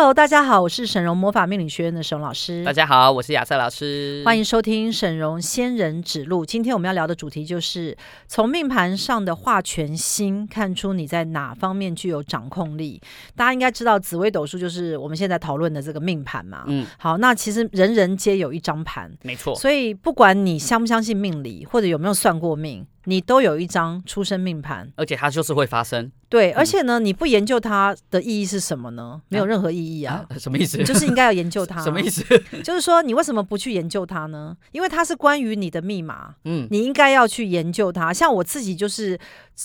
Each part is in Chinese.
Hello，大家好，我是沈荣魔法命理学院的沈老师。大家好，我是亚瑟老师。欢迎收听沈荣仙人指路。今天我们要聊的主题就是从命盘上的化权星看出你在哪方面具有掌控力。大家应该知道紫微斗数就是我们现在讨论的这个命盘嘛。嗯，好，那其实人人皆有一张盘，没错。所以不管你相不相信命理，或者有没有算过命。你都有一张出生命盘，而且它就是会发生。对，而且呢，你不研究它的意义是什么呢？没有任何意义啊。什么意思？就是应该要研究它。什么意思？就是说，你为什么不去研究它呢？因为它是关于你的密码。嗯，你应该要去研究它。像我自己就是，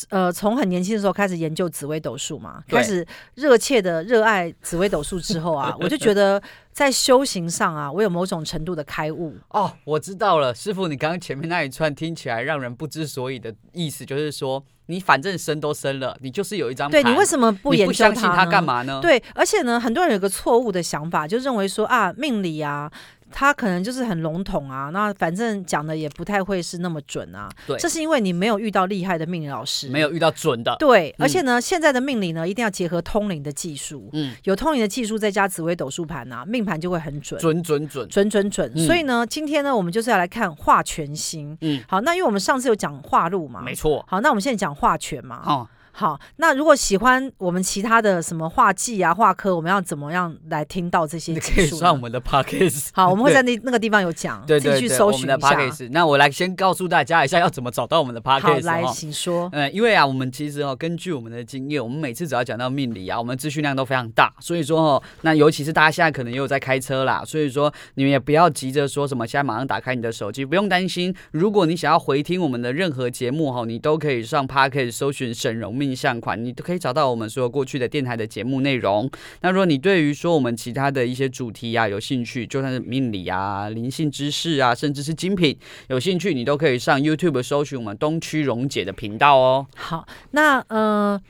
呃，从很年轻的时候开始研究紫微斗数嘛，开始热切的热爱紫微斗数之后啊，我就觉得在修行上啊，我有某种程度的开悟。哦，我知道了，师傅，你刚刚前面那一串听起来让人不知所以的意思，就是说。你反正生都生了，你就是有一张牌。对，你为什么不研究它呢？你不相信它干嘛呢？对，而且呢，很多人有个错误的想法，就认为说啊，命理啊。他可能就是很笼统啊，那反正讲的也不太会是那么准啊。对，这是因为你没有遇到厉害的命理老师，没有遇到准的。对，嗯、而且呢，现在的命理呢，一定要结合通灵的技术。嗯，有通灵的技术，再加紫微斗数盘啊，命盘就会很准，准准准，准准准。嗯、所以呢，今天呢，我们就是要来看化权星。嗯，好，那因为我们上次有讲化禄嘛，没错。好，那我们现在讲化权嘛。哦好，那如果喜欢我们其他的什么画技啊、画科，我们要怎么样来听到这些？你可以上我们的 podcast。好，我们会在那那个地方有讲，对，对，对，自己去搜寻的 podcast。那我来先告诉大家一下，要怎么找到我们的 podcast。好，来，请说。嗯，因为啊，我们其实哦，根据我们的经验，我们每次只要讲到命理啊，我们资讯量都非常大，所以说哦，那尤其是大家现在可能也有在开车啦，所以说你们也不要急着说什么，现在马上打开你的手机，不用担心。如果你想要回听我们的任何节目哈，你都可以上 podcast 搜寻沈荣命相款，你都。可以找到我们所有过去的电台的节目内容。那如果你对于说我们其他的一些主题啊有兴趣，就算是命理啊、灵性知识啊，甚至是精品有兴趣，你都可以上 YouTube 搜寻我们东区溶解的频道哦。好，那呃，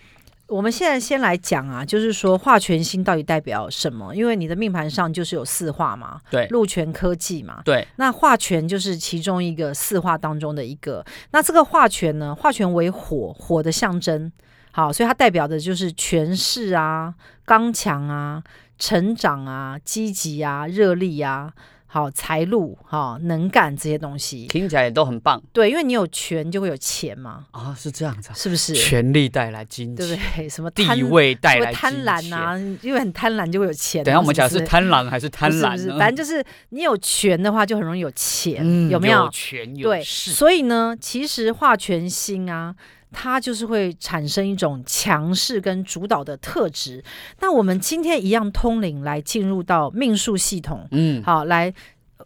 我们现在先来讲啊，就是说化权星到底代表什么？因为你的命盘上就是有四化嘛，对，禄权科技嘛，对。那化权就是其中一个四化当中的一个。那这个化权呢，化权为火，火的象征。好，所以它代表的就是权势啊、刚强啊、成长啊、积极啊、热力啊、好财路、好能干这些东西，听起来也都很棒。对，因为你有权就会有钱嘛。啊、哦，是这样子、啊，是不是？权力带来金钱，对不对？什么地位带来贪婪啊？因为很贪婪就会有钱。等下我们讲是贪婪还是贪婪？是反正就是你有权的话，就很容易有钱，嗯、有没有？有权有势。对，所以呢，其实化权星啊。它就是会产生一种强势跟主导的特质。那我们今天一样通灵来进入到命数系统，嗯，好，来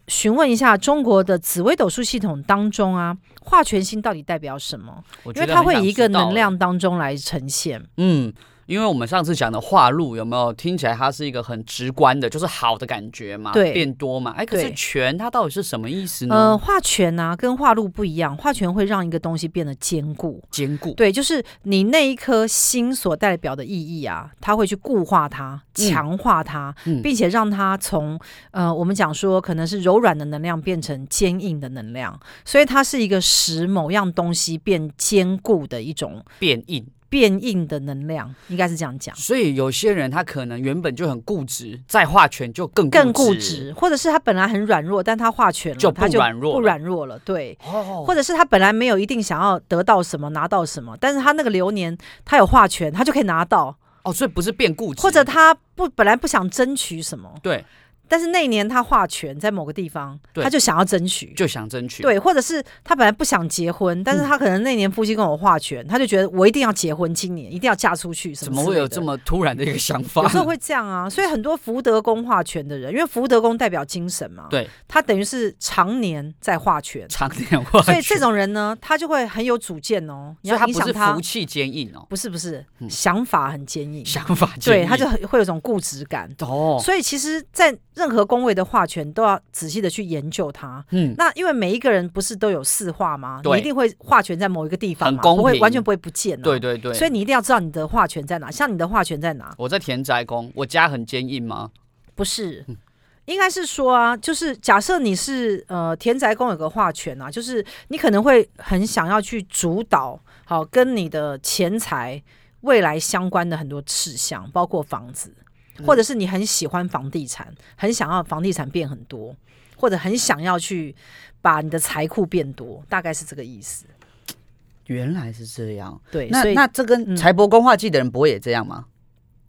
询问一下中国的紫微斗数系统当中啊，化权星到底代表什么？因为它会以一个能量当中来呈现，嗯。因为我们上次讲的化禄有没有听起来它是一个很直观的，就是好的感觉嘛，对，变多嘛，哎，可是权它到底是什么意思呢？呃，化权啊，跟化禄不一样，化权会让一个东西变得坚固，坚固，对，就是你那一颗心所代表的意义啊，它会去固化它，强化它，嗯、并且让它从呃，我们讲说可能是柔软的能量变成坚硬的能量，所以它是一个使某样东西变坚固的一种变硬。变硬的能量应该是这样讲，所以有些人他可能原本就很固执，再化权就更固更固执，或者是他本来很软弱，但他化权了就不软弱，不软弱了，对，哦、或者是他本来没有一定想要得到什么拿到什么，但是他那个流年他有化权，他就可以拿到。哦，所以不是变固执，或者他不本来不想争取什么，对。但是那一年他划权在某个地方，他就想要争取，就想争取，对，或者是他本来不想结婚，但是他可能那年夫妻跟我划权，嗯、他就觉得我一定要结婚，今年一定要嫁出去，什么？怎么会有这么突然的一个想法？有时候会这样啊，所以很多福德宫划权的人，因为福德宫代表精神嘛，对，他等于是常年在划权，常年所以这种人呢，他就会很有主见哦，你要影响他，福气坚硬哦，不是不是，嗯、想法很坚硬，想法坚硬，对，他就会有种固执感。哦，所以其实，在任何宫位的话。化权都要仔细的去研究它。嗯，那因为每一个人不是都有四化吗？一定会化权在某一个地方嘛，不会完全不会不见啊。对对对，所以你一定要知道你的化权在哪。像你的化权在哪？我在田宅宫，我家很坚硬吗？不是，应该是说啊，就是假设你是呃田宅宫有个化权啊，就是你可能会很想要去主导，好跟你的钱财未来相关的很多事项，包括房子。或者是你很喜欢房地产，很想要房地产变很多，或者很想要去把你的财库变多，大概是这个意思。原来是这样，对，那那这跟财帛宫化忌的人不会也这样吗？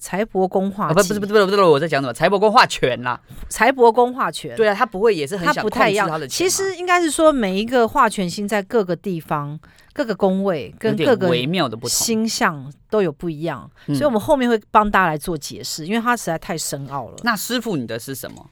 财帛宫化不不是不是不是不是我在讲什么？财帛宫化权啦，财帛宫化权，对啊，他不会也是很想控制他的钱吗？它不太一样。其实应该是说，每一个化权星在各个地方、各个宫位跟各个微妙的不同星象都有不一样，所以我们后面会帮大家来做解释，因为它实在太深奥了。那师傅，你的是什么？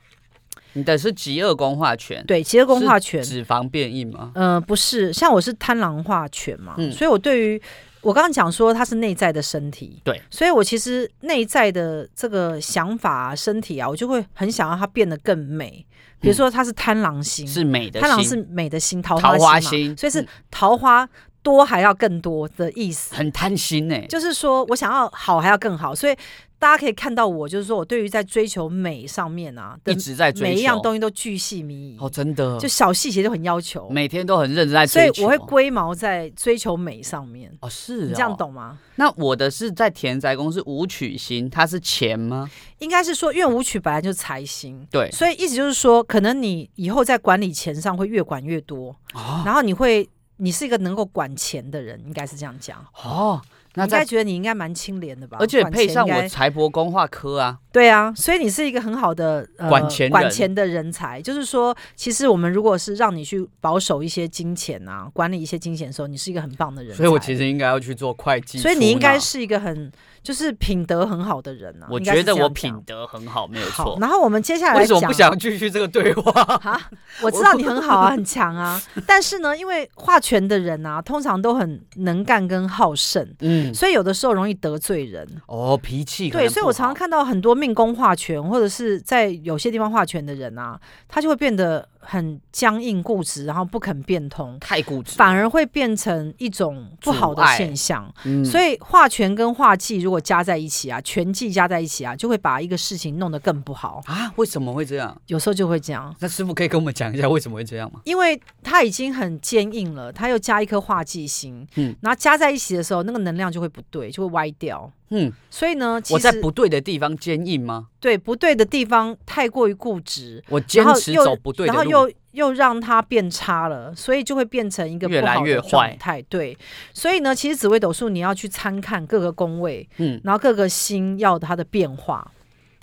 你的是极恶宫化权，对，极恶宫化权，脂肪变硬吗？呃，不是，像我是贪狼化权嘛，嗯、所以我对于我刚刚讲说它是内在的身体，对，所以我其实内在的这个想法、啊、身体啊，我就会很想要它变得更美。比如说它是贪狼星，是美的，贪狼是美的星，桃花心，桃花星，所以是桃花多还要更多的意思，很贪心呢、欸，就是说我想要好还要更好，所以。大家可以看到我，就是说我对于在追求美上面啊，一直在追求，每一样东西都巨细靡遗哦，真的，就小细节都很要求，每天都很认真在追求，所以我会龟毛在追求美上面。哦，是哦，你这样懂吗？那我的是在田宅宫是武曲星，它是钱吗？应该是说，因为武曲本来就是财星，对，所以意思就是说，可能你以后在管理钱上会越管越多，哦，然后你会，你是一个能够管钱的人，应该是这样讲哦。那应该觉得你应该蛮清廉的吧？而且配上我财帛宫化科啊，对啊，所以你是一个很好的、呃、管钱管钱的人才。就是说，其实我们如果是让你去保守一些金钱啊，管理一些金钱的时候，你是一个很棒的人才。所以我其实应该要去做会计。所以你应该是一个很。就是品德很好的人啊，我觉得我品德很好，没有错。然后我们接下来，为什么不想继续这个对话啊？我知道你很好啊，很强啊。但是呢，因为化权的人啊，通常都很能干跟好胜，嗯，所以有的时候容易得罪人。哦，脾气对，所以我常常看到很多命宫化权，或者是在有些地方化权的人啊，他就会变得。很僵硬固执，然后不肯变通，太固执，反而会变成一种不好的现象。嗯，所以化权跟化忌如果加在一起啊，权忌加在一起啊，就会把一个事情弄得更不好啊。为什么会这样？有时候就会这样。那师傅可以跟我们讲一下为什么会这样吗？因为他已经很坚硬了，他又加一颗化忌星，嗯，然后加在一起的时候，那个能量就会不对，就会歪掉。嗯，所以呢，我在不对的地方坚硬吗？对，不对的地方太过于固执，我坚持走不对的路，然后又又让它变差了，所以就会变成一个不好的状态。越来越坏。对，所以呢，其实紫微斗数你要去参看各个宫位，嗯，然后各个星要它的变化。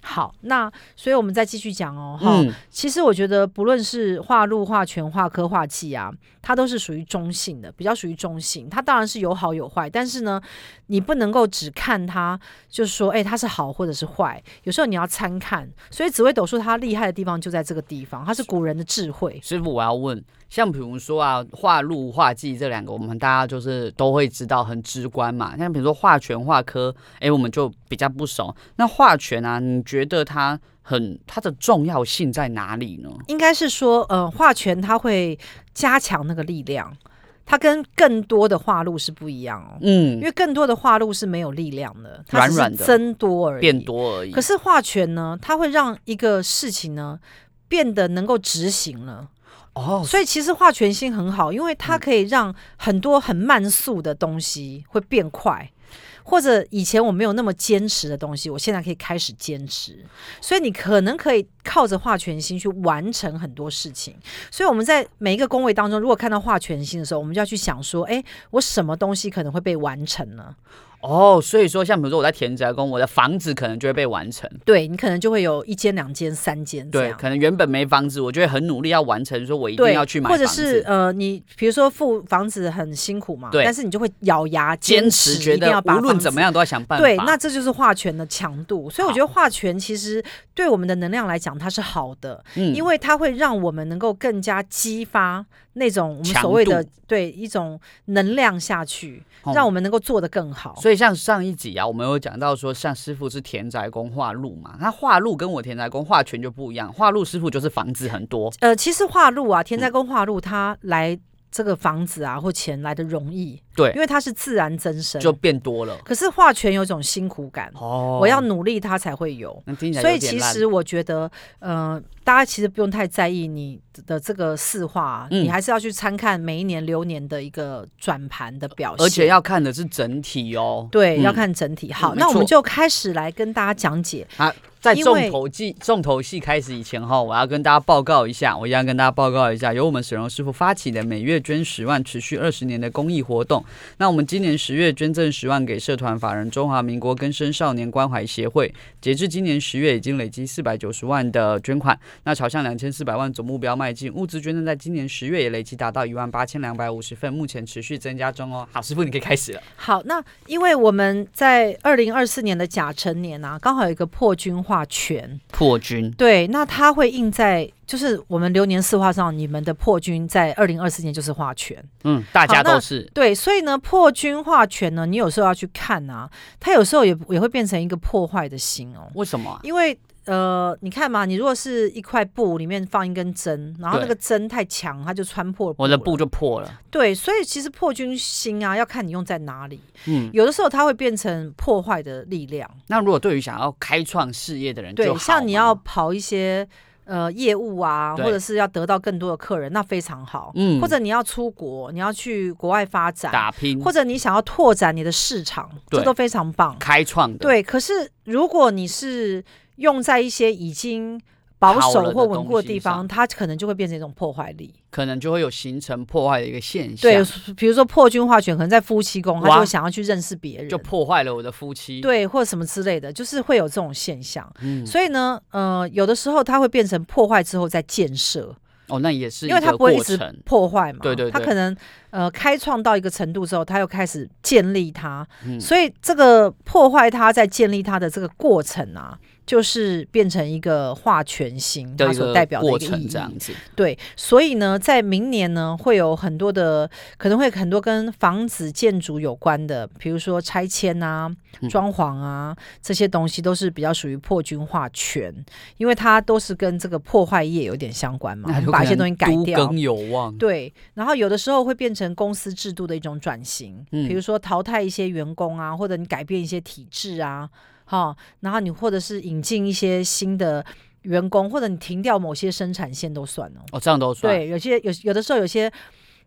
好，那所以我们再继续讲哦，哈、嗯，其实我觉得不论是化禄、化权、化科、化忌啊，它都是属于中性的，比较属于中性。它当然是有好有坏，但是呢，你不能够只看它，就是说，哎，它是好或者是坏，有时候你要参看。所以紫微斗数它厉害的地方就在这个地方，它是古人的智慧。师傅，我要问。像比如说啊，画路、画技这两个，我们大家就是都会知道，很直观嘛。像比如说画权、画科，哎，我们就比较不熟。那画权啊，你觉得它很它的重要性在哪里呢？应该是说，呃，画权它会加强那个力量，它跟更多的化禄是不一样哦。嗯，因为更多的化禄是没有力量的，它是增多而已，变多而已。可是画权呢，它会让一个事情呢变得能够执行了。哦，所以其实化全新很好，因为它可以让很多很慢速的东西会变快，或者以前我没有那么坚持的东西，我现在可以开始坚持。所以你可能可以靠着化权星去完成很多事情。所以我们在每一个宫位当中，如果看到化权星的时候，我们就要去想说，哎，我什么东西可能会被完成呢？哦，所以说，像比如说我在田宅宫，我的房子可能就会被完成。对，你可能就会有一间、两间、三间。对，可能原本没房子，我就会很努力要完成，说我一定要去买房子。或者是呃，你比如说付房子很辛苦嘛，对，但是你就会咬牙坚持，坚持觉得无论怎么样都要想办法。对，那这就是化权的强度。所以我觉得化权其实对我们的能量来讲，它是好的，嗯，因为它会让我们能够更加激发那种我们所谓的对一种能量下去，让我们能够做得更好。所以像上一集啊，我们有讲到说，像师傅是田宅宫化禄嘛，那化禄跟我田宅宫化权就不一样。化禄师傅就是房子很多。呃，其实化禄啊，田宅宫化禄，他来这个房子啊或钱来的容易。对，因为它是自然增生，就变多了。可是化权有种辛苦感，哦，我要努力它才会有。所以其实我觉得，嗯、呃，大家其实不用太在意你的这个四化，嗯、你还是要去参看每一年流年的一个转盘的表现，而且要看的是整体哦。对，嗯、要看整体。好，那我们就开始来跟大家讲解。啊在重头戏重头戏开始以前哈，我要跟大家报告一下，我一样跟大家报告一下，由我们沈荣师傅发起的每月捐十万、持续二十年的公益活动。那我们今年十月捐赠十万给社团法人中华民国根生少年关怀协会，截至今年十月已经累积四百九十万的捐款，那朝向两千四百万总目标迈进。物资捐赠在今年十月也累计达到一万八千两百五十份，目前持续增加中哦。好，师傅你可以开始了。好，那因为我们在二零二四年的甲辰年啊，刚好有一个破军化。权破军对，那它会印在就是我们流年四化上，你们的破军在二零二四年就是化权，嗯，大家都是对，所以呢，破军化权呢，你有时候要去看啊，它有时候也也会变成一个破坏的心哦。为什么？因为。呃，你看嘛，你如果是一块布里面放一根针，然后那个针太强，它就穿破了，我的布就破了。对，所以其实破军心啊，要看你用在哪里。嗯，有的时候它会变成破坏的力量。那如果对于想要开创事业的人，对，像你要跑一些呃业务啊，或者是要得到更多的客人，那非常好。嗯，或者你要出国，你要去国外发展打拼，或者你想要拓展你的市场，这都非常棒。开创的。对，可是如果你是用在一些已经保守或稳固的地方，它可能就会变成一种破坏力，可能就会有形成破坏的一个现象。对，比如说破军化权，可能在夫妻宫，他就会想要去认识别人，就破坏了我的夫妻。对，或者什么之类的，就是会有这种现象。嗯，所以呢，呃，有的时候它会变成破坏之后再建设。哦，那也是，因为它不会一直破坏嘛。对对对，它可能呃开创到一个程度之后，它又开始建立它。嗯，所以这个破坏它在建立它的这个过程啊。就是变成一个化权星，它所代表的一个意义。对，所以呢，在明年呢，会有很多的，可能会很多跟房子建筑有关的，比如说拆迁啊、装潢啊、嗯、这些东西，都是比较属于破军化权，因为它都是跟这个破坏业有点相关嘛，把一些东西改掉。更有望。对，然后有的时候会变成公司制度的一种转型，嗯、比如说淘汰一些员工啊，或者你改变一些体制啊。好、哦，然后你或者是引进一些新的员工，或者你停掉某些生产线都算哦。哦，这样都算。对，有些有有的时候有些。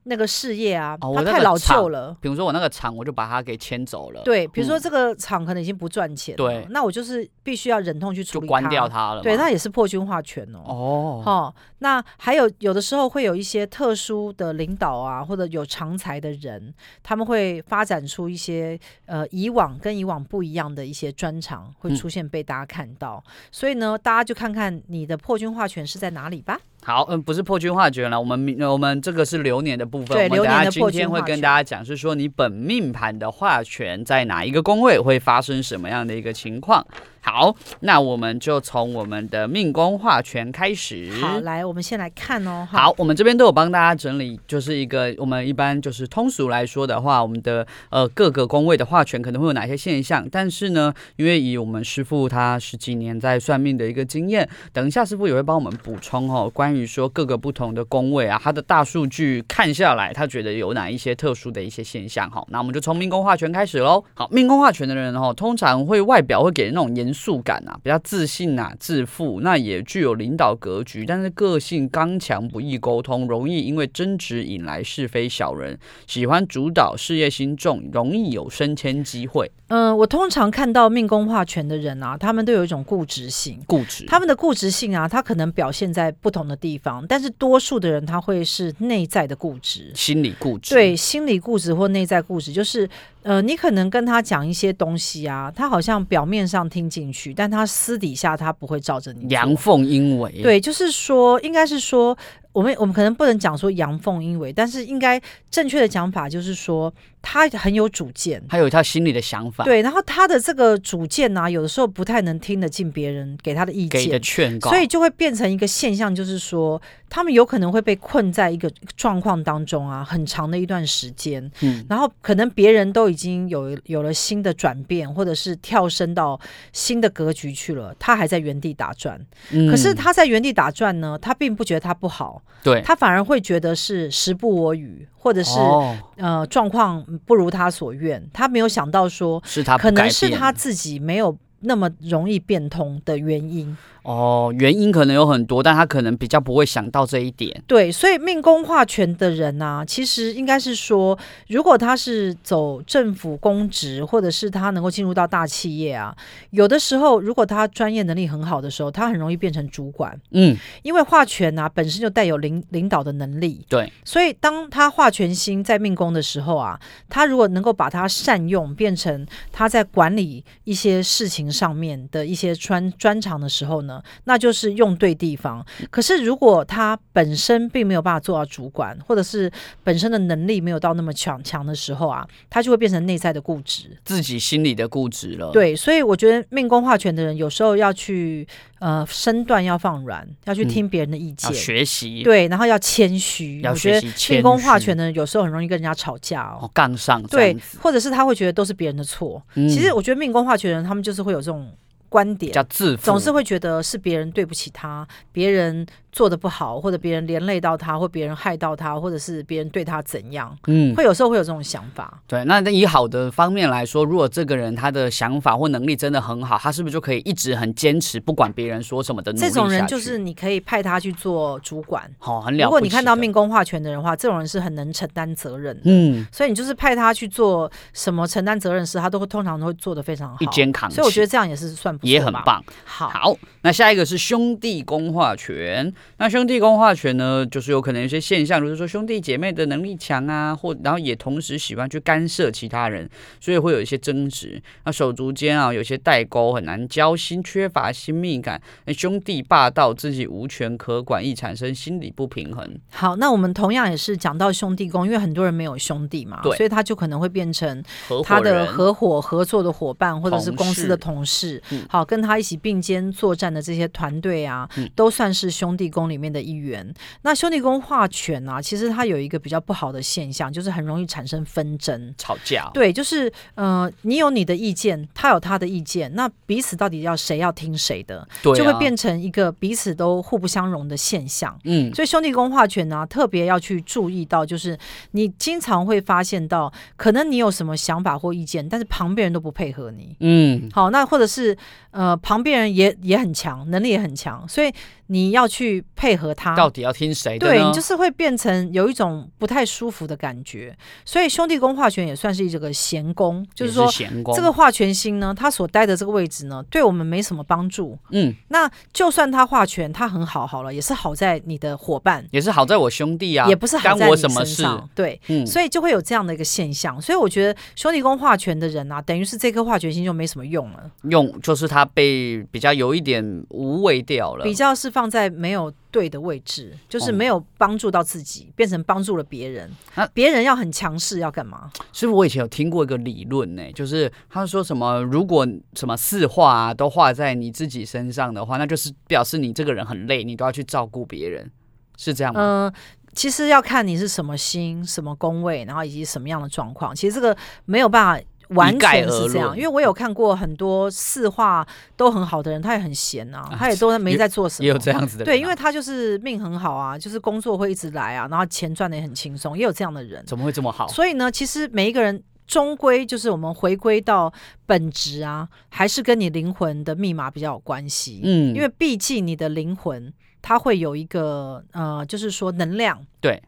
那个事业啊，哦、它太老旧了。比如说我那个厂，我就把它给迁走了。对，比如说这个厂可能已经不赚钱了，对、嗯，那我就是必须要忍痛去处理它，就关掉它了。对，那也是破军化权哦。哦，哦，那还有有的时候会有一些特殊的领导啊，或者有长才的人，他们会发展出一些呃以往跟以往不一样的一些专长，会出现被大家看到。嗯、所以呢，大家就看看你的破军化权是在哪里吧。好，嗯，不是破军化权了，我们我们这个是流年的部分。对，流年的破军化权。今天会跟大家讲，是说你本命盘的化权在哪一个宫位会发生什么样的一个情况。好，那我们就从我们的命宫化权开始。好，来，我们先来看哦。好，我们这边都有帮大家整理，就是一个我们一般就是通俗来说的话，我们的呃各个宫位的化权可能会有哪些现象。但是呢，因为以我们师傅他十几年在算命的一个经验，等一下师傅也会帮我们补充哦，关于说各个不同的宫位啊，他的大数据看下来，他觉得有哪一些特殊的一些现象。好，那我们就从命宫化权开始喽。好，命宫化权的人哦，通常会外表会给人那种严。严肃感啊，比较自信啊，自负，那也具有领导格局，但是个性刚强，不易沟通，容易因为争执引来是非小人，喜欢主导，事业心重，容易有升迁机会。嗯、呃，我通常看到命宫化权的人啊，他们都有一种固执性，固执，他们的固执性啊，他可能表现在不同的地方，但是多数的人他会是内在的固执，心理固执，对，心理固执或内在固执，就是。呃，你可能跟他讲一些东西啊，他好像表面上听进去，但他私底下他不会照着你。阳奉阴违。对，就是说，应该是说。我们我们可能不能讲说阳奉阴违，但是应该正确的讲法就是说他很有主见，他有他心里的想法。对，然后他的这个主见呢、啊，有的时候不太能听得进别人给他的意见，给的劝告，所以就会变成一个现象，就是说他们有可能会被困在一个状况当中啊，很长的一段时间。嗯，然后可能别人都已经有有了新的转变，或者是跳升到新的格局去了，他还在原地打转。嗯，可是他在原地打转呢，他并不觉得他不好。好，对，他反而会觉得是时不我与，或者是、哦、呃状况不如他所愿，他没有想到说是他可能是他自己没有那么容易变通的原因。哦，原因可能有很多，但他可能比较不会想到这一点。对，所以命宫化权的人呢、啊，其实应该是说，如果他是走政府公职，或者是他能够进入到大企业啊，有的时候如果他专业能力很好的时候，他很容易变成主管。嗯，因为化权啊本身就带有领领导的能力。对，所以当他化权星在命宫的时候啊，他如果能够把它善用，变成他在管理一些事情上面的一些专专长的时候呢，那就是用对地方。可是如果他本身并没有办法做到主管，或者是本身的能力没有到那么强强的时候啊，他就会变成内在的固执，自己心里的固执了。对，所以我觉得命宫化权的人有时候要去呃身段要放软，要去听别人的意见，嗯、学习对，然后要谦虚。要学习谦虚。我觉得命宫化权的人有时候很容易跟人家吵架哦，杠上对，或者是他会觉得都是别人的错。嗯、其实我觉得命宫化权的人他们就是会有这种。观点叫自负，总是会觉得是别人对不起他，别人做的不好，或者别人连累到他，或别人害到他，或者是别人对他怎样，嗯，会有时候会有这种想法。对，那以好的方面来说，如果这个人他的想法或能力真的很好，他是不是就可以一直很坚持，不管别人说什么的？这种人就是你可以派他去做主管，好、哦，很了。如果你看到命宫化权的人的话，这种人是很能承担责任的，嗯，所以你就是派他去做什么承担责任事，他都会通常都会做的非常好，一肩扛。所以我觉得这样也是算不，也很棒。好，好，那下一个是兄弟宫化权。那兄弟宫化权呢，就是有可能有些现象，比如说兄弟姐妹的能力强啊，或然后也同时喜欢去干涉其他人，所以会有一些争执。那手足间啊，有些代沟，很难交心，缺乏亲密感。那兄弟霸道，自己无权可管，易产生心理不平衡。好，那我们同样也是讲到兄弟宫，因为很多人没有兄弟嘛，对，所以他就可能会变成他的合伙合作的伙伴，或者是公司的同事。嗯、好，跟他一起并肩作战的这些团队啊，嗯，都算是兄弟宫里面的一员。那兄弟宫化权啊，其实它有一个比较不好的现象，就是很容易产生纷争、吵架。对，就是呃，你有你的意见，他有他的意见，那彼此到底要谁要听谁的，对啊，就会变成一个彼此都互不相容的现象。嗯，所以兄弟宫化权呢，啊，特别要去注意到，就是你经常会发现到，可能你有什么想法或意见，但是旁边人都不配合你。嗯，好，那或者是呃，旁边人也也很强，能力也很强，所以。你要去配合他，到底要听谁的？对，你就是会变成有一种不太舒服的感觉。所以兄弟宫化权也算是一个闲宫，就是说这个化权星呢，他所待的这个位置呢，对我们没什么帮助。嗯，那就算他化权，他很好，好了，也是好在你的伙伴，也是好在我兄弟啊，也不是。干我什么事？对，嗯，所以就会有这样的一个现象。所以我觉得兄弟宫化权的人啊，等于是这颗化权星就没什么用了，用就是他被比较有一点无味掉了，比较是。放在没有对的位置，就是没有帮助到自己，哦、变成帮助了别人。别人要很强势，要干嘛？师傅，我以前有听过一个理论呢，就是他说什么，如果什么四化啊都化在你自己身上的话，那就是表示你这个人很累，你都要去照顾别人，是这样吗？嗯、呃，其实要看你是什么星、什么宫位，然后以及什么样的状况。其实这个没有办法。完全是这样，因为我有看过很多四化都很好的人，他也很闲啊，他也都没在做什么。也有这样子的人啊。对，因为他就是命很好啊，就是工作会一直来啊，然后钱赚的也很轻松，也有这样的人。怎么会这么好？所以呢，其实每一个人终归就是我们回归到本质啊，还是跟你灵魂的密码比较有关系。嗯，因为毕竟你的灵魂它会有一个呃，就是说能量。对，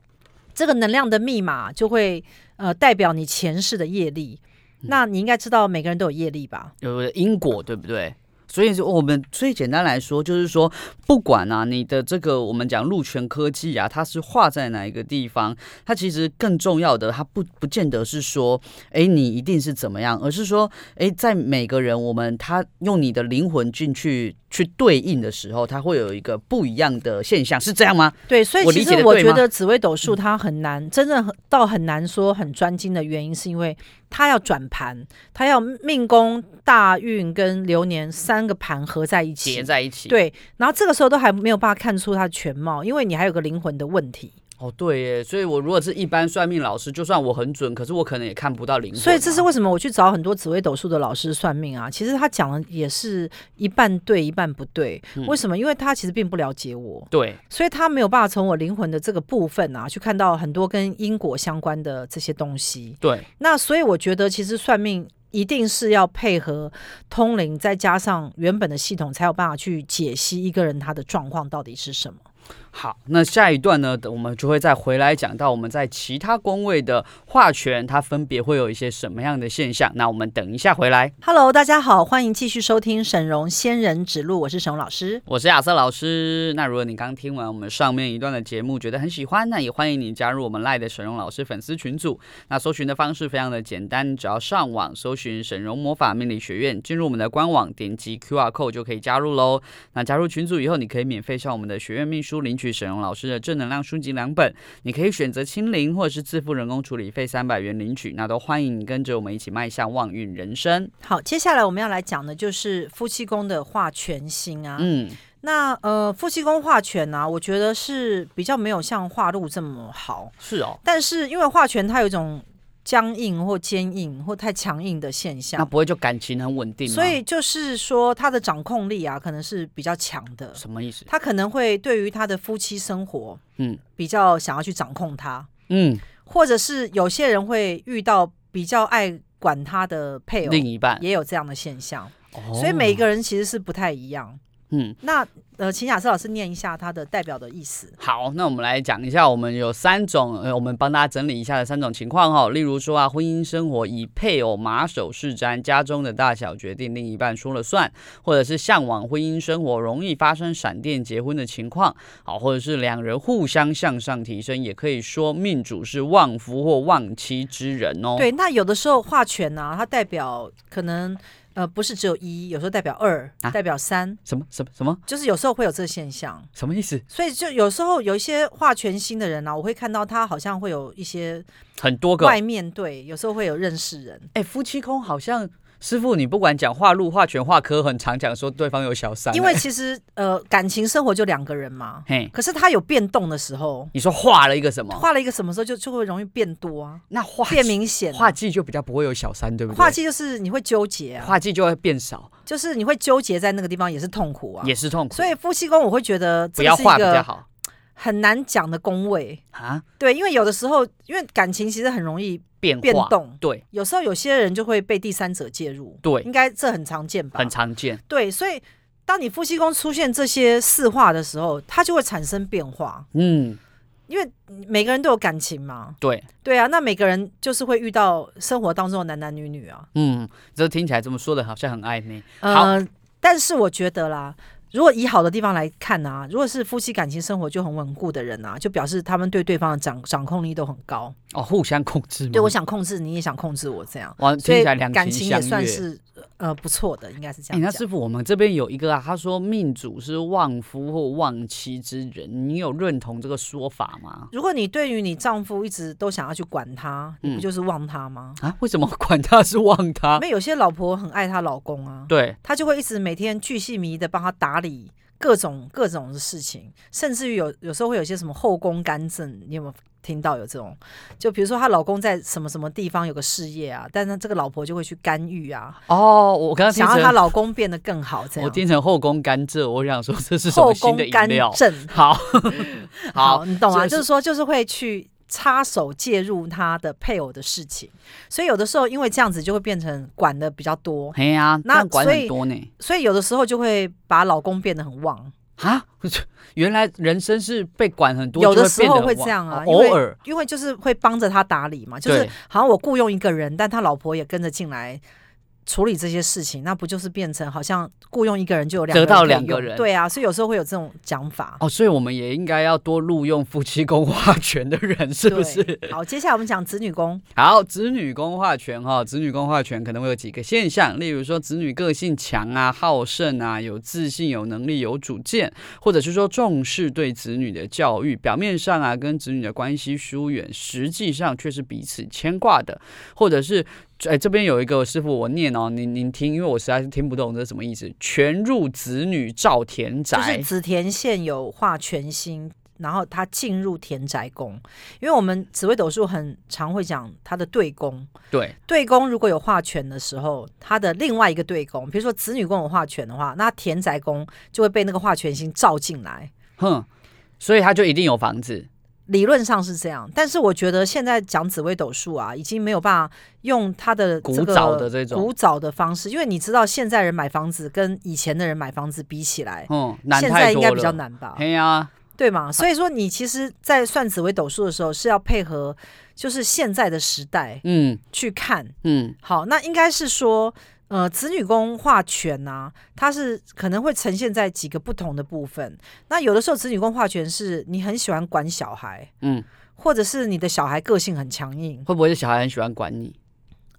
这个能量的密码就会呃代表你前世的业力。那你应该知道，每个人都有业力吧？有因果，对不对？所以，我们最简单来说，就是说，不管啊，你的这个我们讲陆权科技啊，它是画在哪一个地方，它其实更重要的，它不不见得是说，哎，你一定是怎么样，而是说，哎，在每个人，我们他用你的灵魂进去去对应的时候，它会有一个不一样的现象，是这样吗？对，所以其实我觉得紫微斗数它很难，真正到很难说很专精的原因，是因为它要转盘，它要命宫、大运跟流年三个盘合在一起，叠在一起。对，然后这个时候都还没有办法看出它的全貌，因为你还有个灵魂的问题。哦，对耶，所以我如果是一般算命老师，就算我很准，可是我可能也看不到灵魂。所以这是为什么我去找很多紫微斗数的老师算命啊？其实他讲的也是一半对，一半不对。嗯、为什么？因为他其实并不了解我。对，所以他没有办法从我灵魂的这个部分啊，去看到很多跟因果相关的这些东西。对，那所以我觉得其实算命一定是要配合通灵，再加上原本的系统，才有办法去解析一个人他的状况到底是什么。好，那下一段呢，我们就会再回来讲到我们在其他宫位的化权，它分别会有一些什么样的现象。那我们等一下回来。Hello，大家好，欢迎继续收听沈荣仙人指路，我是沈荣老师，我是亚瑟老师。那如果你刚听完我们上面一段的节目，觉得很喜欢，那也欢迎你加入我们赖的沈荣老师粉丝群组。那搜寻的方式非常的简单，只要上网搜寻沈荣魔法命理学院，进入我们的官网，点击 QR code 就可以加入喽。那加入群组以后，你可以免费向我们的学院秘书领取沈荣老师的正能量书籍两本，你可以选择清零或者是自付人工处理费三百元领取，那都欢迎你跟着我们一起迈向旺运人生。好，接下来我们要来讲的就是夫妻宫的化权星啊。嗯，那呃夫妻宫化权呢，我觉得是比较没有像化禄这么好。是哦，但是因为化权它有一种。僵硬或坚硬或太强硬的现象，那不会就感情很稳定吗？所以就是说，他的掌控力啊，可能是比较强的。什么意思？他可能会对于他的夫妻生活，嗯，比较想要去掌控他，嗯，或者是有些人会遇到比较爱管他的配偶，另一半也有这样的现象。哦，所以每一个人其实是不太一样。嗯，那呃，请雅思老师念一下它的代表的意思。好，那我们来讲一下，我们有三种，呃，我们帮大家整理一下的三种情况哈。例如说啊，婚姻生活以配偶马首是瞻，家中的大小决定另一半说了算，或者是向往婚姻生活容易发生闪电结婚的情况，好，或者是两人互相向上提升，也可以说命主是旺夫或旺妻之人哦。对，那有的时候化权呢，它代表可能。呃，不是只有一，有时候代表二，啊、代表三，什么什么什么？就是有时候会有这个现象，什么意思？所以就有时候有一些画全新的人呢、啊，我会看到他好像会有一些很多个外面对，有时候会有认识人。哎，夫妻宫好像。师傅，你不管讲话路、话全、话科，很常讲说对方有小三。因为其实呃，感情生活就两个人嘛。嘿，可是他有变动的时候。你说画了一个什么？画了一个什么时候就就会容易变多啊？那画变明显，画技就比较不会有小三，对不对？画技就是你会纠结啊，化忌就会变少，就是你会纠结在那个地方也是痛苦啊，也是痛苦。所以夫妻宫我会觉得不要画比较好。很难讲的宫位。啊，对，因为有的时候，因为感情其实很容易变变动，对，有时候有些人就会被第三者介入，对，应该这很常见吧？很常见，对，所以当你夫妻宫出现这些四化的时候，它就会产生变化，嗯，因为每个人都有感情嘛，对，对啊，那每个人就是会遇到生活当中的男男女女啊，嗯，这听起来这么说的好像很暧昧，呃，但是我觉得啦。如果以好的地方来看啊，如果是夫妻感情生活就很稳固的人啊，就表示他们对对方的掌掌控力都很高。哦，互相控制。对，我想控制你，也想控制我，这样。哇，听起来。感情也算是呃不错的，应该是这样。那师傅，我们这边有一个啊，他说命主是旺夫或旺妻之人，你有认同这个说法吗？如果你对于你丈夫一直都想要去管他，你不就是旺他吗？啊？为什么管他是旺他？因为有些老婆很爱她老公啊，对，她就会一直每天巨细靡的帮他打理各种各种的事情，甚至于有有时候会有些什么后宫干政，你有没有听到有这种？就比如说她老公在什么什么地方有个事业啊，但是这个老婆就会去干预啊。哦，我刚刚想要她老公变得更好，这样。我听成后宫干政，我想说这是什么新的饮料？后宫干政，好 好，好，你懂啊？就是说，就是会去。插手介入他的配偶的事情，所以有的时候因为这样子就会变成管的比较多。哎呀，那管很多呢。所以有的时候就会把老公变得很旺啊。原来人生是被管很多，有的时候会这样啊。偶尔因为就是会帮着他打理嘛，就是好像我雇佣一个人，但他老婆也跟着进来。处理这些事情，那不就是变成好像雇佣一个人就有两得到两个人？对啊，所以有时候会有这种讲法哦。所以我们也应该要多录用夫妻宫化权的人，是不是？好，接下来我们讲子女宫。好，子女宫化权哈，子女宫化权可能会有几个现象，例如说子女个性强啊、好胜啊、有自信、有能力、有主见，或者是说重视对子女的教育，表面上啊跟子女的关系疏远，实际上却是彼此牵挂的，或者是。哎，这边有一个师傅，我念哦，您您听，因为我实在是听不懂这是什么意思。全入子女照田宅，就是子田线有画全心，然后他进入田宅宫，因为我们紫微斗数很常会讲他的对宫，对对宫如果有化全的时候，他的另外一个对宫，比如说子女宫有化全的话，那田宅宫就会被那个化权星照进来，哼，所以他就一定有房子。理论上是这样，但是我觉得现在讲紫微斗数啊，已经没有办法用它的古早的这种古早的方式，因为你知道现在人买房子跟以前的人买房子比起来，嗯，现在应该比较难吧？对啊，对嘛？所以说你其实，在算紫微斗数的时候，是要配合就是现在的时代，嗯，去看，嗯，好，那应该是说。呃，子女宫化权呢，它是可能会呈现在几个不同的部分。那有的时候子女宫化权是你很喜欢管小孩，嗯，或者是你的小孩个性很强硬，会不会是小孩很喜欢管你？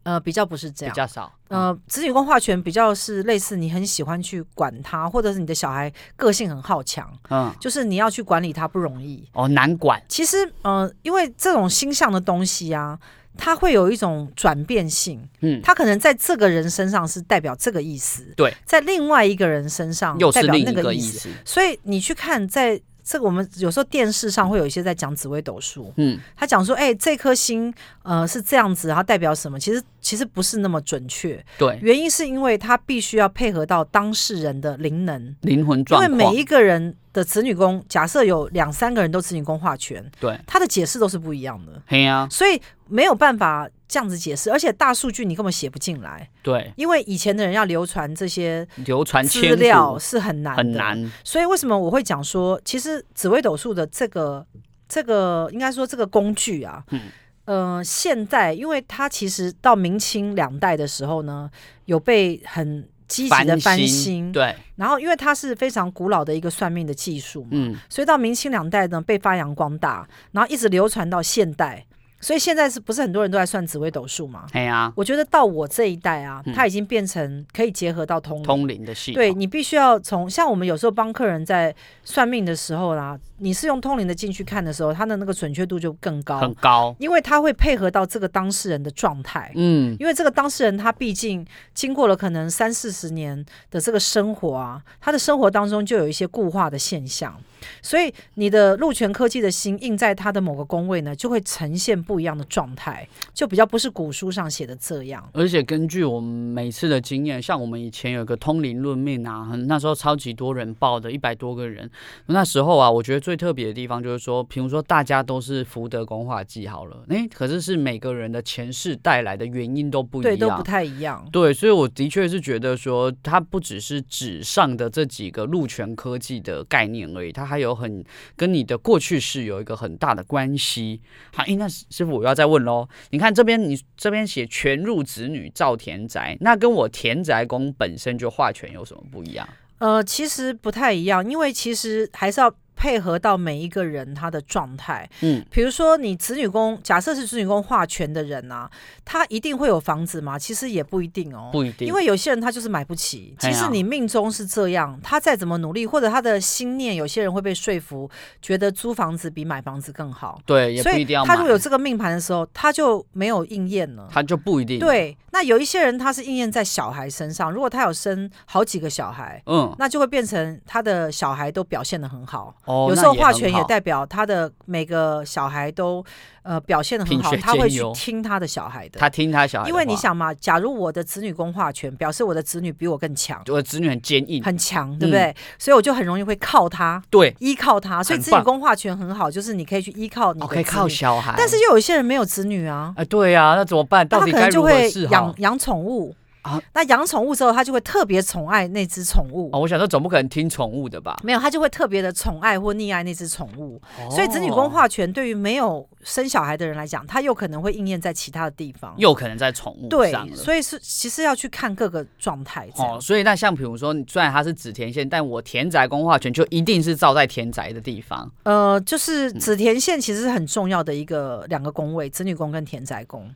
呃，比较不是这样，比较少。呃，子女宫化权比较是类似你很喜欢去管他，或者是你的小孩个性很好强，嗯，就是你要去管理他不容易哦，难管。其实，呃，因为这种星象的东西啊。它会有一种转变性，嗯，它可能在这个人身上是代表这个意思，对，在另外一个人身上又是代表那另一个意思，所以你去看，在这个我们有时候电视上会有一些在讲紫微斗数，嗯，他讲说，哎、欸，这颗星，呃，是这样子，然后代表什么？其实其实不是那么准确，对，原因是因为他必须要配合到当事人的灵能、灵魂状况，因为每一个人的子女宫，假设有两三个人都子女宫化权，对，他的解释都是不一样的，对呀、啊，所以。没有办法这样子解释，而且大数据你根本写不进来。对，因为以前的人要流传这些流传资料是很难很难。所以为什么我会讲说，其实紫微斗数的这个这个应该说这个工具啊，嗯，呃，现代因为它其实到明清两代的时候呢，有被很积极的翻新，对。然后因为它是非常古老的一个算命的技术嘛，嗯，所以到明清两代呢被发扬光大，然后一直流传到现代。所以现在是不是很多人都在算紫微斗数嘛？对啊，我觉得到我这一代啊，它已经变成可以结合到通灵通灵的系统。对，你必须要从像我们有时候帮客人在算命的时候啦，你是用通灵的进去看的时候，它的那个准确度就更高，很高，因为它会配合到这个当事人的状态。嗯，因为这个当事人他毕竟经过了可能三四十年的这个生活啊，他的生活当中就有一些固化的现象。所以你的鹿泉科技的心印在他的某个宫位呢，就会呈现不一样的状态，就比较不是古书上写的这样。而且根据我们每次的经验，像我们以前有个通灵论命啊，那时候超级多人报的，一百多个人。那时候啊，我觉得最特别的地方就是说，比如说大家都是福德宫化忌好了，哎，可是是每个人的前世带来的原因都不一样，对，都不太一样。对，所以我的确是觉得说，它不只是纸上的这几个禄权科技的概念而已，它。还有很跟你的过去式有一个很大的关系。好，哎那师傅我要再问喽。你看这边，你这边写全入子女造田宅，那跟我田宅宫本身就化权有什么不一样？呃，其实不太一样，因为其实还是要。配合到每一个人他的状态，嗯，比如说你子女宫，假设是子女宫化权的人啊，他一定会有房子吗？其实也不一定哦，不一定，因为有些人他就是买不起。其实你命中是这样，他再怎么努力，或者他的心念，有些人会被说服，觉得租房子比买房子更好。对，也不一定要买。他如果有这个命盘的时候，他就没有应验了，他就不一定。对，那有一些人他是应验在小孩身上，如果他有生好几个小孩，嗯，那就会变成他的小孩都表现的很好。有时候画权也代表他的每个小孩都呃表现的很好，他会去听他的小孩的。他听他小孩，因为你想嘛，假如我的子女宫画权，表示我的子女比我更强，我的子女很坚硬，很强，对不对？所以我就很容易会靠他，对，依靠他。所以子女宫画权很好，就是你可以去依靠你的，可以靠小孩。但是又有一些人没有子女啊，哎，对呀，那怎么办？到底该如何是好？养养宠物。啊，那养宠物之后，他就会特别宠爱那只宠物。哦，我想说，总不可能听宠物的吧？没有，他就会特别的宠爱或溺爱那只宠物。哦、所以子女宫化权对于没有生小孩的人来讲，他又可能会应验在其他的地方，又可能在宠物上。对，所以是其实要去看各个状态。哦，所以那像比如说，虽然它是紫田线，但我田宅宫化权就一定是照在田宅的地方。呃，就是紫田线其实是很重要的一个两个宫位，子女宫跟田宅宫。